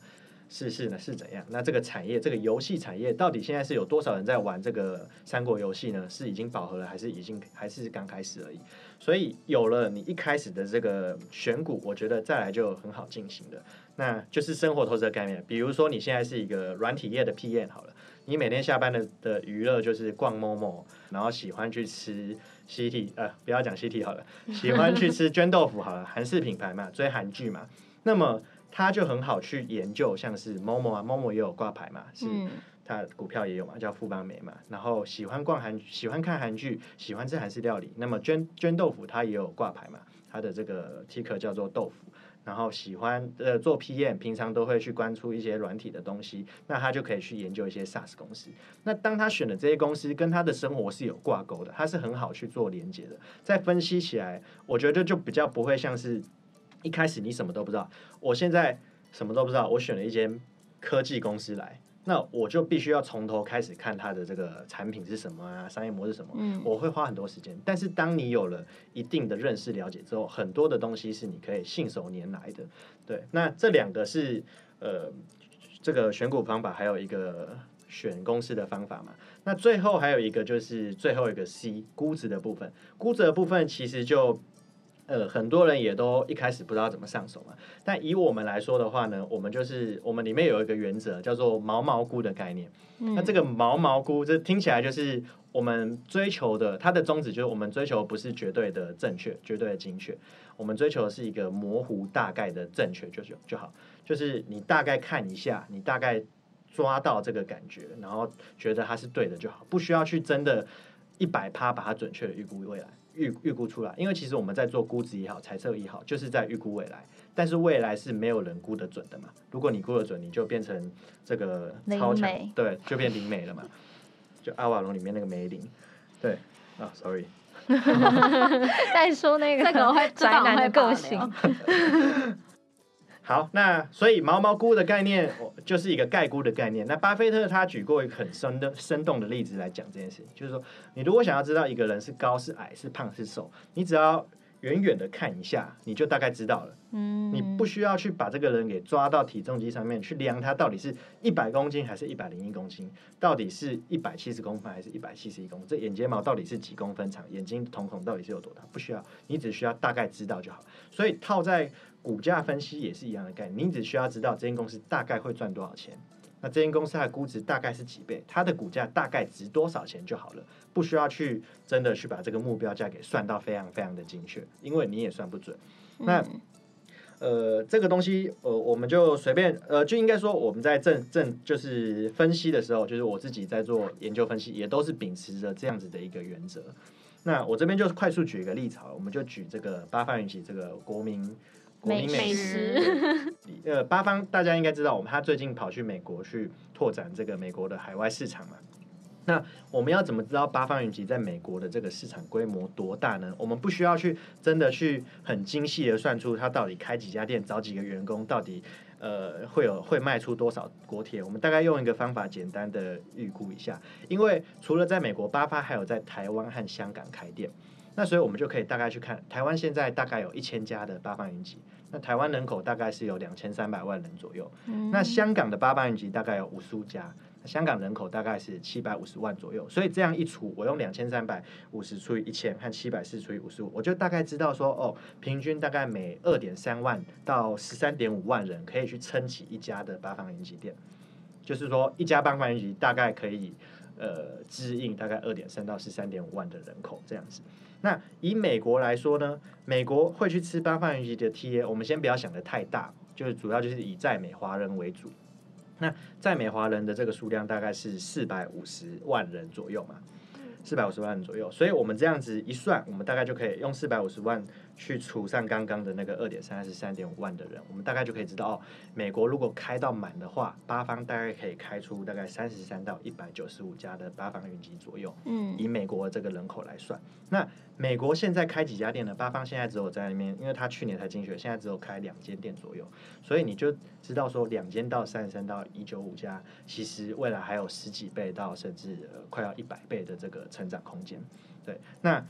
是是呢是怎样？那这个产业这个游戏产业到底现在是有多少人在玩这个三国游戏呢？是已经饱和了，还是已经还是刚开始而已？所以有了你一开始的这个选股，我觉得再来就很好进行的，那就是生活投资的概念。比如说你现在是一个软体业的 PM 好了，你每天下班的的娱乐就是逛 Momo，然后喜欢去吃。西体呃，不要讲西体好了，喜欢去吃绢豆腐好了，韩式品牌嘛，追韩剧嘛，那么他就很好去研究，像是 Momo 啊，，Momo 也有挂牌嘛，是它股票也有嘛，叫富邦美嘛，然后喜欢逛韩，喜欢看韩剧，喜欢吃韩式料理，那么绢绢豆腐它也有挂牌嘛，它的这个 ticker 叫做豆腐。然后喜欢呃做 PM，平常都会去关注一些软体的东西，那他就可以去研究一些 SaaS 公司。那当他选的这些公司跟他的生活是有挂钩的，他是很好去做连接的。再分析起来，我觉得就比较不会像是一开始你什么都不知道，我现在什么都不知道，我选了一间科技公司来。那我就必须要从头开始看它的这个产品是什么啊，商业模式什么，我会花很多时间。但是当你有了一定的认识了解之后，很多的东西是你可以信手拈来的。对，那这两个是呃这个选股方法，还有一个选公司的方法嘛。那最后还有一个就是最后一个 C 估值的部分，估值的部分其实就呃，很多人也都一开始不知道怎么上手嘛。但以我们来说的话呢，我们就是我们里面有一个原则叫做毛毛菇的概念。那这个毛毛菇，这听起来就是我们追求的，它的宗旨就是我们追求不是绝对的正确、绝对的精确，我们追求的是一个模糊、大概的正确就就就好。就是你大概看一下，你大概抓到这个感觉，然后觉得它是对的就好，不需要去真的一百趴把它准确的预估未来。预预估出来，因为其实我们在做估值也好，猜测也好，就是在预估未来。但是未来是没有人估得准的嘛？如果你估得准，你就变成这个超强，对，就变灵美了嘛？就阿瓦隆里面那个梅林，对啊，sorry，再说那个这个会宅男的个性。好，那所以毛毛菇的概念就是一个盖菇的概念。那巴菲特他举过一个很生的生动的例子来讲这件事情，就是说，你如果想要知道一个人是高是矮是胖是瘦，你只要远远的看一下，你就大概知道了。嗯，你不需要去把这个人给抓到体重机上面去量他到底是一百公斤还是一百零一公斤，到底是一百七十公分还是一百七十一公分，这眼睫毛到底是几公分长，眼睛瞳孔到底是有多大，不需要，你只需要大概知道就好。所以套在股价分析也是一样的概念，你只需要知道这间公司大概会赚多少钱，那这间公司它的估值大概是几倍，它的股价大概值多少钱就好了，不需要去真的去把这个目标价给算到非常非常的精确，因为你也算不准。那呃，这个东西呃，我们就随便呃，就应该说我们在正正就是分析的时候，就是我自己在做研究分析，也都是秉持着这样子的一个原则。那我这边就是快速举一个例子，我们就举这个八方云起这个国民。美美食，呃，八方大家应该知道，我们他最近跑去美国去拓展这个美国的海外市场嘛。那我们要怎么知道八方云集在美国的这个市场规模多大呢？我们不需要去真的去很精细的算出它到底开几家店、找几个员工，到底呃会有会卖出多少国铁。我们大概用一个方法简单的预估一下，因为除了在美国八方，还有在台湾和香港开店。那所以我们就可以大概去看，台湾现在大概有一千家的八方云集，那台湾人口大概是有两千三百万人左右。那香港的八方云集大概有五十五家，香港人口大概是七百五十万左右。所以这样一除，我用两千三百五十除以一千和七百四除以五十五，我就大概知道说，哦，平均大概每二点三万到十三点五万人可以去撑起一家的八方云集店，就是说一家八方云集大概可以呃支应大概二点三到十三点五万的人口这样子。那以美国来说呢，美国会去吃八方云集的 TA，我们先不要想的太大，就是主要就是以在美华人为主。那在美华人的这个数量大概是四百五十万人左右嘛。四百五十万人左右，所以我们这样子一算，我们大概就可以用四百五十万去除上刚刚的那个二点三还是三点五万的人，我们大概就可以知道哦，美国如果开到满的话，八方大概可以开出大概三十三到一百九十五家的八方云集左右。嗯，以美国这个人口来算，那美国现在开几家店呢？八方现在只有在那边，因为他去年才进去，现在只有开两间店左右，所以你就知道说两间到三十三到一九五家，其实未来还有十几倍到甚至快要一百倍的这个。成长空间，对，那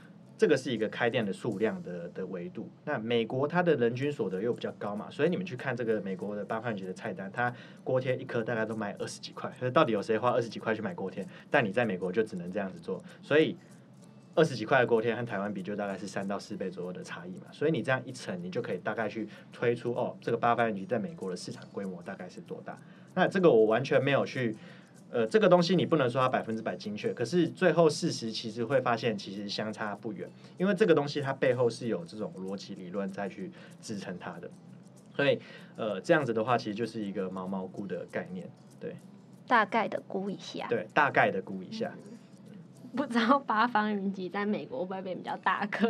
这个是一个开店的数量的的维度。那美国它的人均所得又比较高嘛，所以你们去看这个美国的八块钱的菜单，它锅贴一颗大概都卖二十几块。到底有谁花二十几块去买锅贴？但你在美国就只能这样子做，所以二十几块的锅贴和台湾比，就大概是三到四倍左右的差异嘛。所以你这样一乘，你就可以大概去推出哦，这个八块钱在美国的市场规模大概是多大？那这个我完全没有去。呃，这个东西你不能说它百分之百精确，可是最后事实其实会发现，其实相差不远，因为这个东西它背后是有这种逻辑理论再去支撑它的，所以呃，这样子的话，其实就是一个毛毛估的概念，对，大概的估一下，对，大概的估一下，不知道八方云集在美国会不会变比较大颗，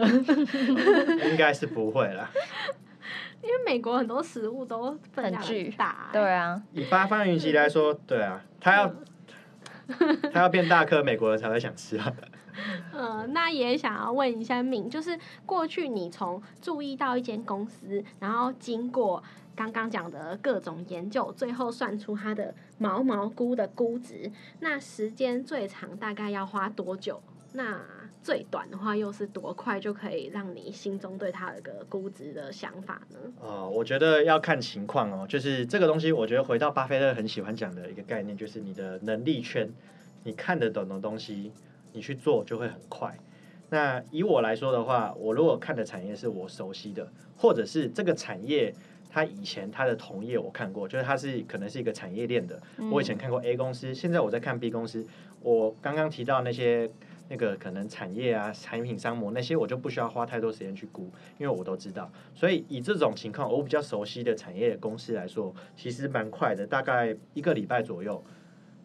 应该是不会啦。因为美国很多食物都很巨大，对啊，以八方云集来说，对啊，它要。他要变大颗，美国人才会想吃啊。嗯，那也想要问一下敏，就是过去你从注意到一间公司，然后经过刚刚讲的各种研究，最后算出它的毛毛菇的估值，那时间最长大概要花多久？那最短的话又是多快就可以让你心中对它有个估值的想法呢？哦，我觉得要看情况哦。就是这个东西，我觉得回到巴菲特很喜欢讲的一个概念，就是你的能力圈，你看得懂的东西，你去做就会很快。那以我来说的话，我如果看的产业是我熟悉的，或者是这个产业它以前它的同业我看过，就是它是可能是一个产业链的，我以前看过 A 公司，现在我在看 B 公司，我刚刚提到那些。那个可能产业啊、产品商模那些，我就不需要花太多时间去估，因为我都知道。所以以这种情况，我比较熟悉的产业公司来说，其实蛮快的，大概一个礼拜左右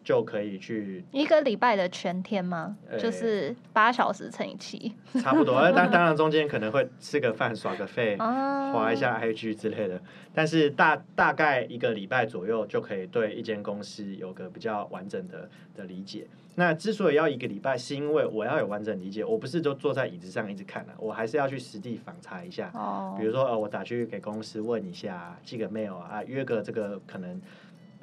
就可以去。一个礼拜的全天吗？就是八小时乘以七，差不多。当当然中间可能会吃个饭、耍个费、划一下 IG 之类的，但是大大概一个礼拜左右就可以对一间公司有个比较完整的的理解。那之所以要一个礼拜，是因为我要有完整理解，我不是就坐在椅子上一直看了，我还是要去实地访查一下。哦。比如说，呃，我打去给公司问一下，寄个 mail 啊，约个这个可能。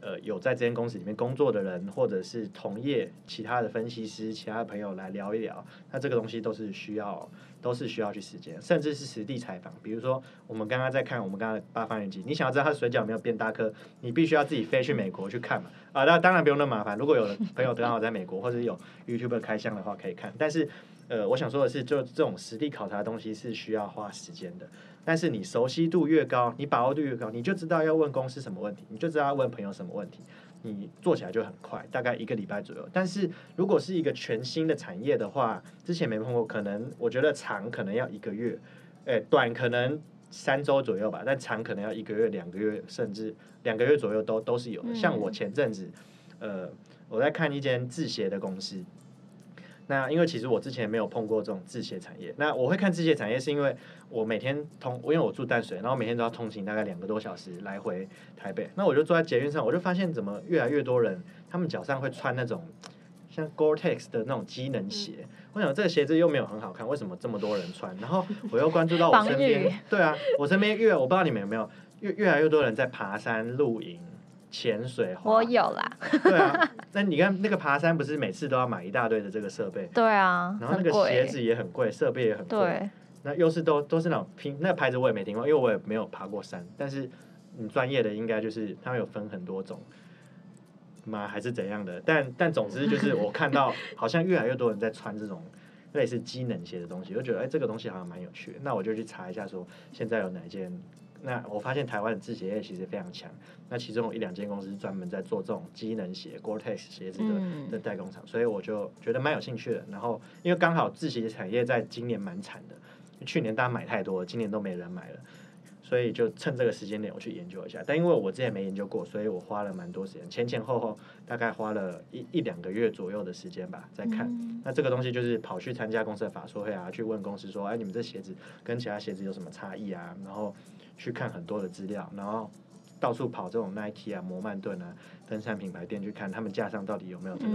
呃，有在这间公司里面工作的人，或者是同业、其他的分析师、其他的朋友来聊一聊，那这个东西都是需要，都是需要去时间，甚至是实地采访。比如说，我们刚刚在看我们刚刚八方云集，你想要知道他水饺有没有变大颗，你必须要自己飞去美国去看嘛。啊，那当然不用那么麻烦。如果有朋友刚好在美国，或者有 YouTube 开箱的话，可以看。但是，呃，我想说的是，就这种实地考察的东西是需要花时间的。但是你熟悉度越高，你把握度越高，你就知道要问公司什么问题，你就知道要问朋友什么问题，你做起来就很快，大概一个礼拜左右。但是如果是一个全新的产业的话，之前没碰过，可能我觉得长可能要一个月，诶，短可能三周左右吧，但长可能要一个月、两个月，甚至两个月左右都都是有的。像我前阵子，呃，我在看一间制鞋的公司。那因为其实我之前没有碰过这种制鞋产业，那我会看制鞋产业是因为我每天通，因为我住淡水，然后每天都要通勤大概两个多小时来回台北，那我就坐在捷运上，我就发现怎么越来越多人，他们脚上会穿那种像 Gore-Tex 的那种机能鞋，我想这个鞋子又没有很好看，为什么这么多人穿？然后我又关注到我身边，对啊，我身边越我不知道你们有没有越越来越多人在爬山露营。潜水，我有啦。对啊，那你看那个爬山，不是每次都要买一大堆的这个设备？对啊，然后那个鞋子也很贵，设备也很贵。对，那又是都都是那种拼那个牌子，我也没听过，因为我也没有爬过山。但是你专业的应该就是他们有分很多种吗？还是怎样的？但但总之就是我看到 好像越来越多人在穿这种类似机能鞋的东西，我觉得哎，这个东西好像蛮有趣的。那我就去查一下，说现在有哪件。那我发现台湾的制鞋业其实非常强，那其中有一两间公司专门在做这种机能鞋 Gore-Tex 鞋子的的代工厂，所以我就觉得蛮有兴趣的。然后因为刚好制鞋产业在今年蛮惨的，去年大家买太多了，今年都没人买了，所以就趁这个时间点我去研究一下。但因为我之前没研究过，所以我花了蛮多时间，前前后后大概花了一一两个月左右的时间吧，在看。那这个东西就是跑去参加公司的法说会啊，去问公司说，哎，你们这鞋子跟其他鞋子有什么差异啊？然后。去看很多的资料，然后到处跑这种 Nike 啊、摩曼顿啊、登山品牌店去看他们架上到底有没有这个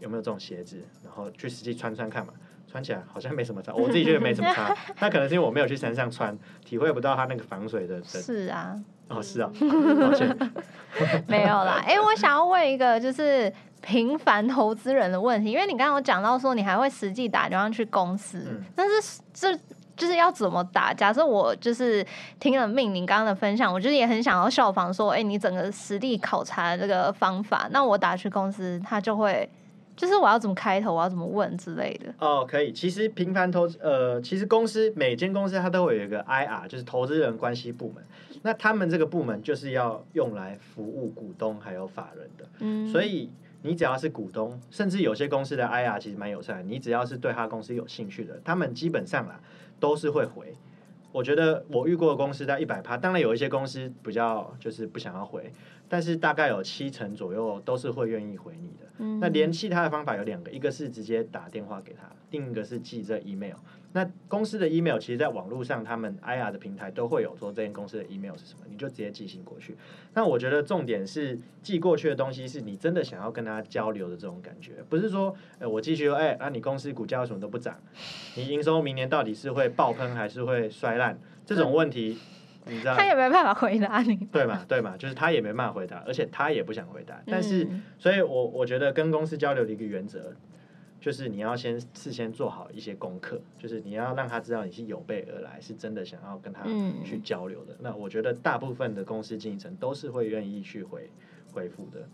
有没有这种鞋子，然后去实际穿穿看嘛，穿起来好像没什么差，我自己觉得没什么差。那可能是因为我没有去山上穿，体会不到它那个防水的。是啊，哦是啊，抱歉，没有啦。哎，我想要问一个就是平凡投资人的问题，因为你刚刚有讲到说你还会实际打电话去公司，但是这。就是要怎么打？假设我就是听了命令刚刚的分享，我就是也很想要效仿，说，哎，你整个实地考察这个方法，那我打去公司，他就会，就是我要怎么开头，我要怎么问之类的。哦，可以。其实频繁投资，呃，其实公司每间公司它都会有一个 IR，就是投资人关系部门。那他们这个部门就是要用来服务股东还有法人的。嗯。所以你只要是股东，甚至有些公司的 IR 其实蛮友善，你只要是对他公司有兴趣的，他们基本上啦。都是会回，我觉得我遇过的公司在一百趴，当然有一些公司比较就是不想要回，但是大概有七成左右都是会愿意回你的。嗯那联系他的方法有两个，一个是直接打电话给他，另一个是寄这 email。那公司的 email 其实，在网络上，他们 IR 的平台都会有说这间公司的 email 是什么，你就直接寄信过去。那我觉得重点是寄过去的东西是你真的想要跟他交流的这种感觉，不是说，呃，我继续说，哎，啊，你公司股价为什么都不涨？你营收明年到底是会爆喷还是会衰烂？这种问题，你知道？他也没办法回答你，对嘛？对嘛？就是他也没办法回答，而且他也不想回答。但是，所以我我觉得跟公司交流的一个原则。就是你要先事先做好一些功课，就是你要让他知道你是有备而来，是真的想要跟他去交流的。那我觉得大部分的公司经营层都是会愿意去回回复的，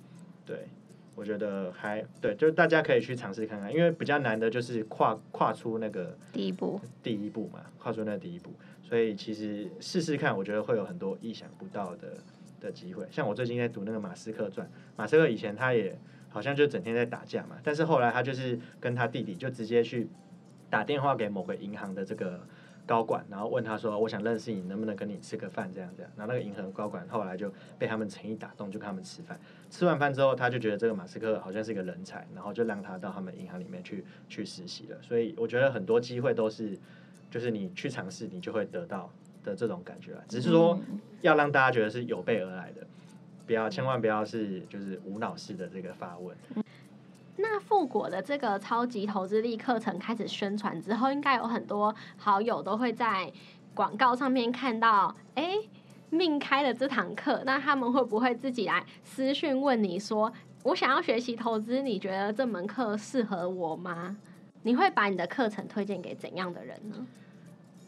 对。我觉得还对，就是大家可以去尝试看看，因为比较难的就是跨跨出那个第一步，第一步嘛，跨出那第一步，所以其实试试看，我觉得会有很多意想不到的的机会。像我最近在读那个马斯克传，马斯克以前他也好像就整天在打架嘛，但是后来他就是跟他弟弟就直接去打电话给某个银行的这个。高管，然后问他说：“我想认识你，能不能跟你吃个饭？”这样这样，然后那个银行高管后来就被他们诚意打动，就跟他们吃饭。吃完饭之后，他就觉得这个马斯克好像是一个人才，然后就让他到他们银行里面去去实习了。所以我觉得很多机会都是，就是你去尝试，你就会得到的这种感觉。只是说要让大家觉得是有备而来的，不要千万不要是就是无脑式的这个发问。那富果的这个超级投资力课程开始宣传之后，应该有很多好友都会在广告上面看到，哎，命开了这堂课，那他们会不会自己来私讯问你说，我想要学习投资，你觉得这门课适合我吗？你会把你的课程推荐给怎样的人呢？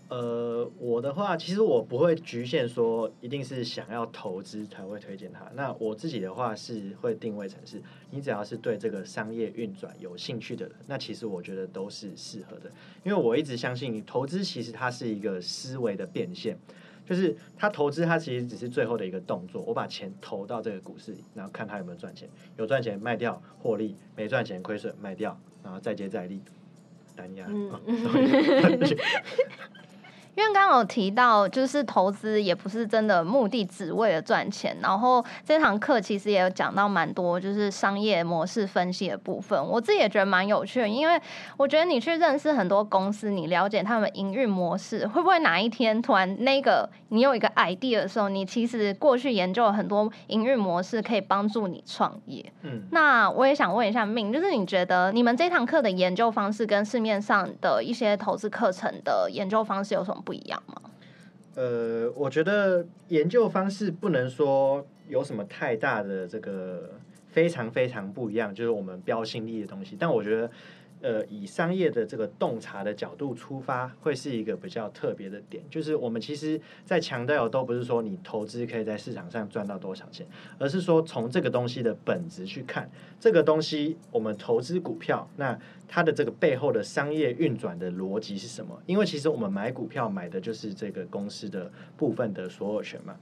呃，我的话，其实我不会局限说一定是想要投资才会推荐它。那我自己的话是会定位成是，你只要是对这个商业运转有兴趣的人，那其实我觉得都是适合的。因为我一直相信，投资其实它是一个思维的变现，就是它投资它其实只是最后的一个动作。我把钱投到这个股市里，然后看它有没有赚钱，有赚钱卖掉获利，没赚钱亏损卖掉，然后再接再厉，单压。因为刚刚有提到，就是投资也不是真的目的只为了赚钱。然后这堂课其实也有讲到蛮多，就是商业模式分析的部分。我自己也觉得蛮有趣的，因为我觉得你去认识很多公司，你了解他们营运模式，会不会哪一天突然那个你有一个 idea 的时候，你其实过去研究了很多营运模式，可以帮助你创业。嗯，那我也想问一下命，就是你觉得你们这堂课的研究方式跟市面上的一些投资课程的研究方式有什么？不一样吗？呃，我觉得研究方式不能说有什么太大的这个非常非常不一样，就是我们标新立异的东西。但我觉得。呃，以商业的这个洞察的角度出发，会是一个比较特别的点。就是我们其实，在强调都不是说你投资可以在市场上赚到多少钱，而是说从这个东西的本质去看，这个东西我们投资股票，那它的这个背后的商业运转的逻辑是什么？因为其实我们买股票买的就是这个公司的部分的所有权嘛。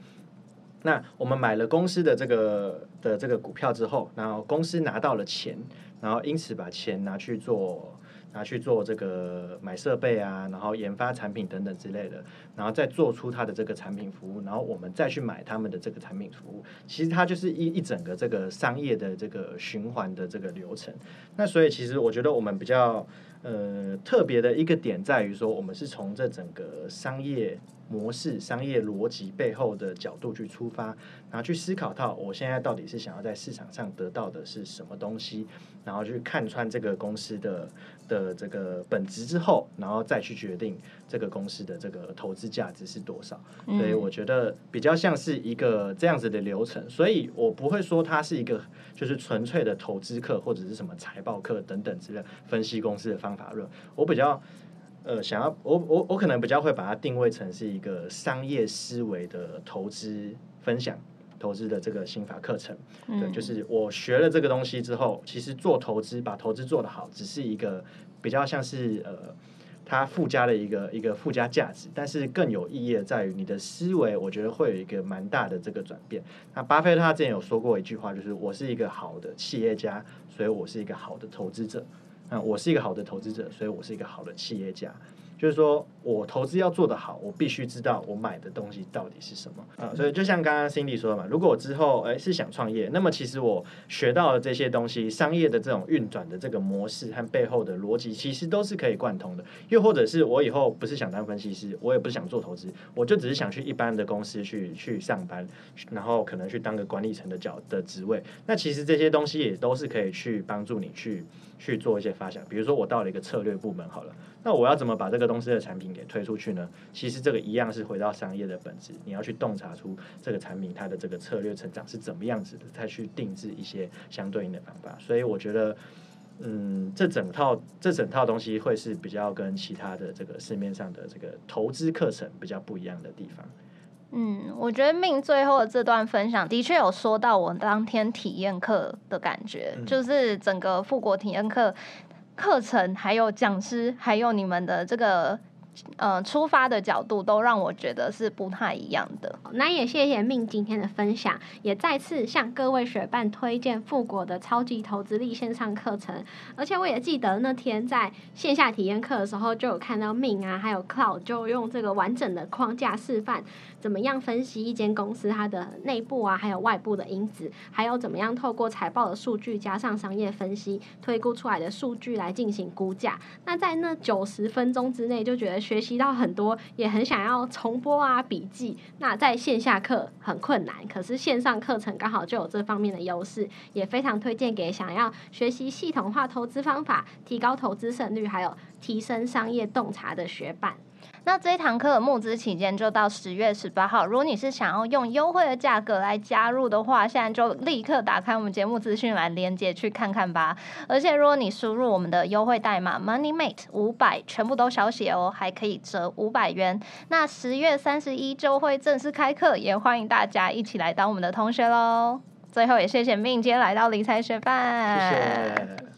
那我们买了公司的这个的这个股票之后，然后公司拿到了钱。然后因此把钱拿去做拿去做这个买设备啊，然后研发产品等等之类的，然后再做出它的这个产品服务，然后我们再去买他们的这个产品服务，其实它就是一一整个这个商业的这个循环的这个流程。那所以其实我觉得我们比较呃特别的一个点在于说，我们是从这整个商业。模式、商业逻辑背后的角度去出发，然后去思考到我现在到底是想要在市场上得到的是什么东西，然后去看穿这个公司的的这个本质之后，然后再去决定这个公司的这个投资价值是多少。所以我觉得比较像是一个这样子的流程，所以我不会说它是一个就是纯粹的投资课或者是什么财报课等等之类分析公司的方法论。我比较。呃，想要我我我可能比较会把它定位成是一个商业思维的投资分享，投资的这个心法课程。对，就是我学了这个东西之后，其实做投资把投资做得好，只是一个比较像是呃，它附加的一个一个附加价值。但是更有意义的在于你的思维，我觉得会有一个蛮大的这个转变。那巴菲特他之前有说过一句话，就是我是一个好的企业家，所以我是一个好的投资者。那，我是一个好的投资者，所以我是一个好的企业家。就是说我投资要做得好，我必须知道我买的东西到底是什么啊。所以就像刚刚 Cindy 说的嘛，如果我之后诶是想创业，那么其实我学到的这些东西，商业的这种运转的这个模式和背后的逻辑，其实都是可以贯通的。又或者是我以后不是想当分析师，我也不是想做投资，我就只是想去一般的公司去去上班，然后可能去当个管理层的角的职位。那其实这些东西也都是可以去帮助你去。去做一些发想，比如说我到了一个策略部门好了，那我要怎么把这个东西的产品给推出去呢？其实这个一样是回到商业的本质，你要去洞察出这个产品它的这个策略成长是怎么样子的，再去定制一些相对应的方法。所以我觉得，嗯，这整套这整套东西会是比较跟其他的这个市面上的这个投资课程比较不一样的地方。嗯，我觉得命最后的这段分享的确有说到我当天体验课的感觉，嗯就是整个复国体验课课程，还有讲师，还有你们的这个呃出发的角度，都让我觉得是不太一样的。那也谢谢命今天的分享，也再次向各位学伴推荐富国的超级投资力线上课程。而且我也记得那天在线下体验课的时候，就有看到命啊，还有 Cloud 就用这个完整的框架示范，怎么样分析一间公司它的内部啊，还有外部的因子，还有怎么样透过财报的数据加上商业分析，推估出来的数据来进行估价。那在那九十分钟之内，就觉得学习到很多，也很想要重播啊笔记。那在线下课很困难，可是线上课程刚好就有这方面的优势，也非常推荐给想要学习系统化投资方法、提高投资胜率，还有提升商业洞察的学伴。那这一堂课的募资期间就到十月十八号，如果你是想要用优惠的价格来加入的话，现在就立刻打开我们节目资讯栏链接去看看吧。而且如果你输入我们的优惠代码 MoneyMate 五百，全部都小写哦，还可以折五百元。那十月三十一就会正式开课，也欢迎大家一起来当我们的同学喽。最后也谢谢命今天来到理财学谢，谢。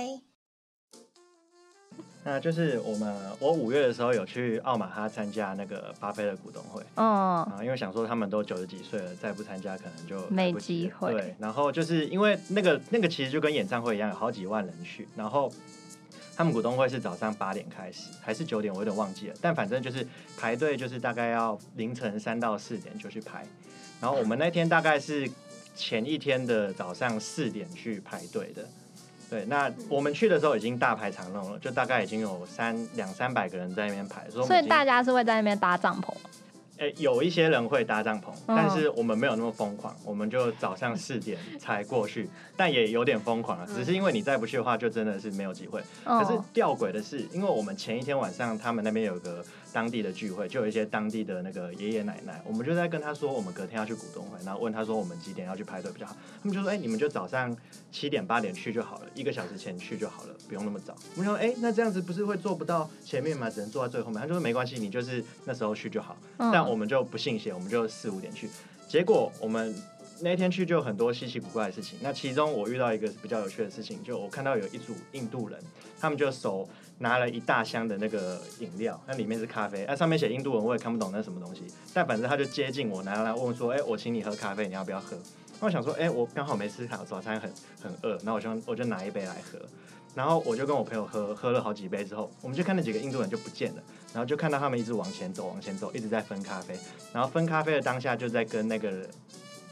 拜。那就是我们我五月的时候有去奥马哈参加那个巴菲特股东会嗯，啊，因为想说他们都九十几岁了，再不参加可能就没机会对，然后就是因为那个那个其实就跟演唱会一样，有好几万人去，然后。他们股东会是早上八点开始，还是九点？我有点忘记了。但反正就是排队，就是大概要凌晨三到四点就去排。然后我们那天大概是前一天的早上四点去排队的。对，那我们去的时候已经大排长龙了，就大概已经有三两三百个人在那边排，所以大家是会在那边搭帐篷。诶、有一些人会搭帐篷，嗯但是我们没有那么疯狂，我们就早上四点才过去，但也有点疯狂了。只是因为你再不去的话，就真的是没有机会。可是嗯，吊诡的是，因为我们前一天晚上他们那边有个当地的聚会，就有一些当地的那个爷爷奶奶，我们就在跟他说，我们隔天要去股东会，然后问他说我们几点要去排队比较好。他们就说，哎、你们就早上七点八点去就好了，一个小时前去就好了，不用那么早。我们说，哎、那这样子不是会坐不到前面吗？只能坐在最后面。他就说没关系，你就是那时候去就好。嗯但我们就不信邪，我们就四五点去。结果我们那天去就有很多稀奇古怪的事情。那其中我遇到一个比较有趣的事情，就我看到有一组印度人，他们就手拿了一大箱的那个饮料，那里面是咖啡，那上面写印度文，我也看不懂那什么东西。但反正他就接近我，拿来问说：“哎、我请你喝咖啡，你要不要喝？”那我想说：“哎、我刚好没吃早早餐很，很饿，那我就我就拿一杯来喝。”然后我就跟我朋友喝，喝了好几杯之后，我们就看那几个印度人就不见了，然后就看到他们一直往前走，往前走，一直在分咖啡。然后分咖啡的当下，就在跟那个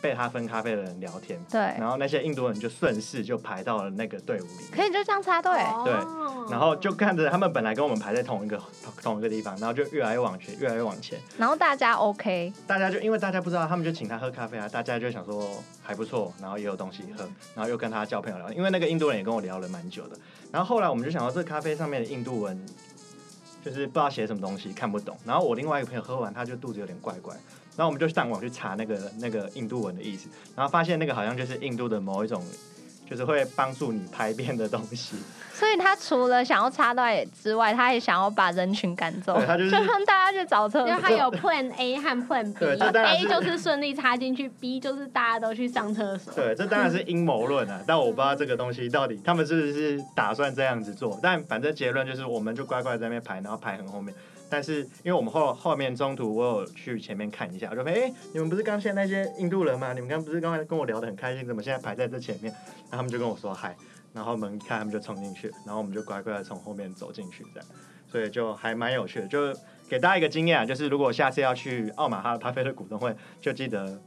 被他分咖啡的人聊天。对，然后那些印度人就顺势就排到了那个队伍里。可以就这样插队。对哦然后就看着他们本来跟我们排在同一个同同一个地方，然后就越来越往前，越来越往前。然后大家 OK，大家就因为大家不知道，他们就请他喝咖啡啊，大家就想说还不错，然后也有东西喝，然后又跟他交朋友聊，因为那个印度人也跟我聊了蛮久的。然后后来我们就想到这咖啡上面的印度文，就是不知道写什么东西，看不懂。然后我另外一个朋友喝完，他就肚子有点怪怪，然后我们就上网去查那个那个印度文的意思，然后发现那个好像就是印度的某一种。就是会帮助你排便的东西，所以他除了想要插队之外，他也想要把人群赶走，他就是让大家去找厕所。因为他有 Plan A 和 Plan 对这当然 B，A 就是顺利插进去，B 就是大家都去上厕所。对，这当然是阴谋论啊，但我不知道这个东西到底他们是不是打算这样子做，但反正结论就是，我们就乖乖在那边排，然后排很后面。但是因为我们后后面中途我有去前面看一下，我就说，哎、你们不是刚现在那些印度人吗？你们刚不是刚才跟我聊得很开心，怎么现在排在这前面？然后他们就跟我说嗨，然后门一开他们就冲进去，然后我们就乖乖的从后面走进去，这样，所以就还蛮有趣的，就给大家一个经验啊，就是如果下次要去奥马哈的咖啡的股东会，就记得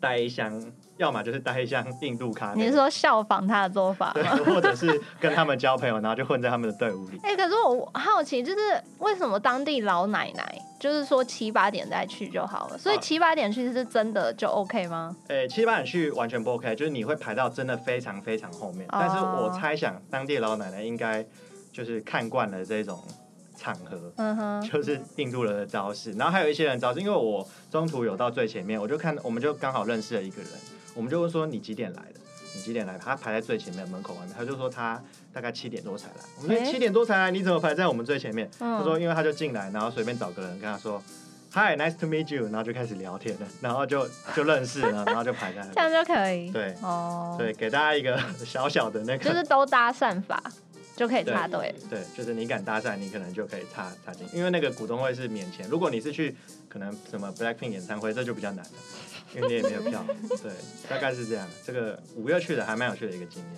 带一箱，要么就是带一箱印度咖啡，你是说效仿他的做法对？，或者是跟他们交朋友，然后就混在他们的队伍里。哎、可是我好奇，就是为什么当地老奶奶就是说七八点再去就好了，所以啊七八点去是真的就 OK 吗？哎、七八点去完全不 OK，就是你会排到真的非常非常后面。哦但是我猜想当地老奶奶应该就是看惯了这种场合，嗯哼，就是印度人的招式。然后还有一些人招式，因为我中途有到最前面，我就看我们就刚好认识了一个人，我们就问说你几点来的？你几点来？他排在最前面门口外面，他就说他大概七点多才来。我们说七点多才来，你怎么排在我们最前面？嗯他说因为他就进来，然后随便找个人跟他说。Hi, nice to meet you，然后就开始聊天了，然后就就认识了，然后就排在那 这样。就可以。对哦，对，给大家一个 小小的那个，就是都搭讪法就可以插队。对，就是你敢搭讪，你可能就可以插插进，因为那个股东会是免钱。如果你是去可能什么 Blackpink 演唱会，这就比较难了，因为你也没有票。对，大概是这样。这个五月去的还蛮有趣的一个经验。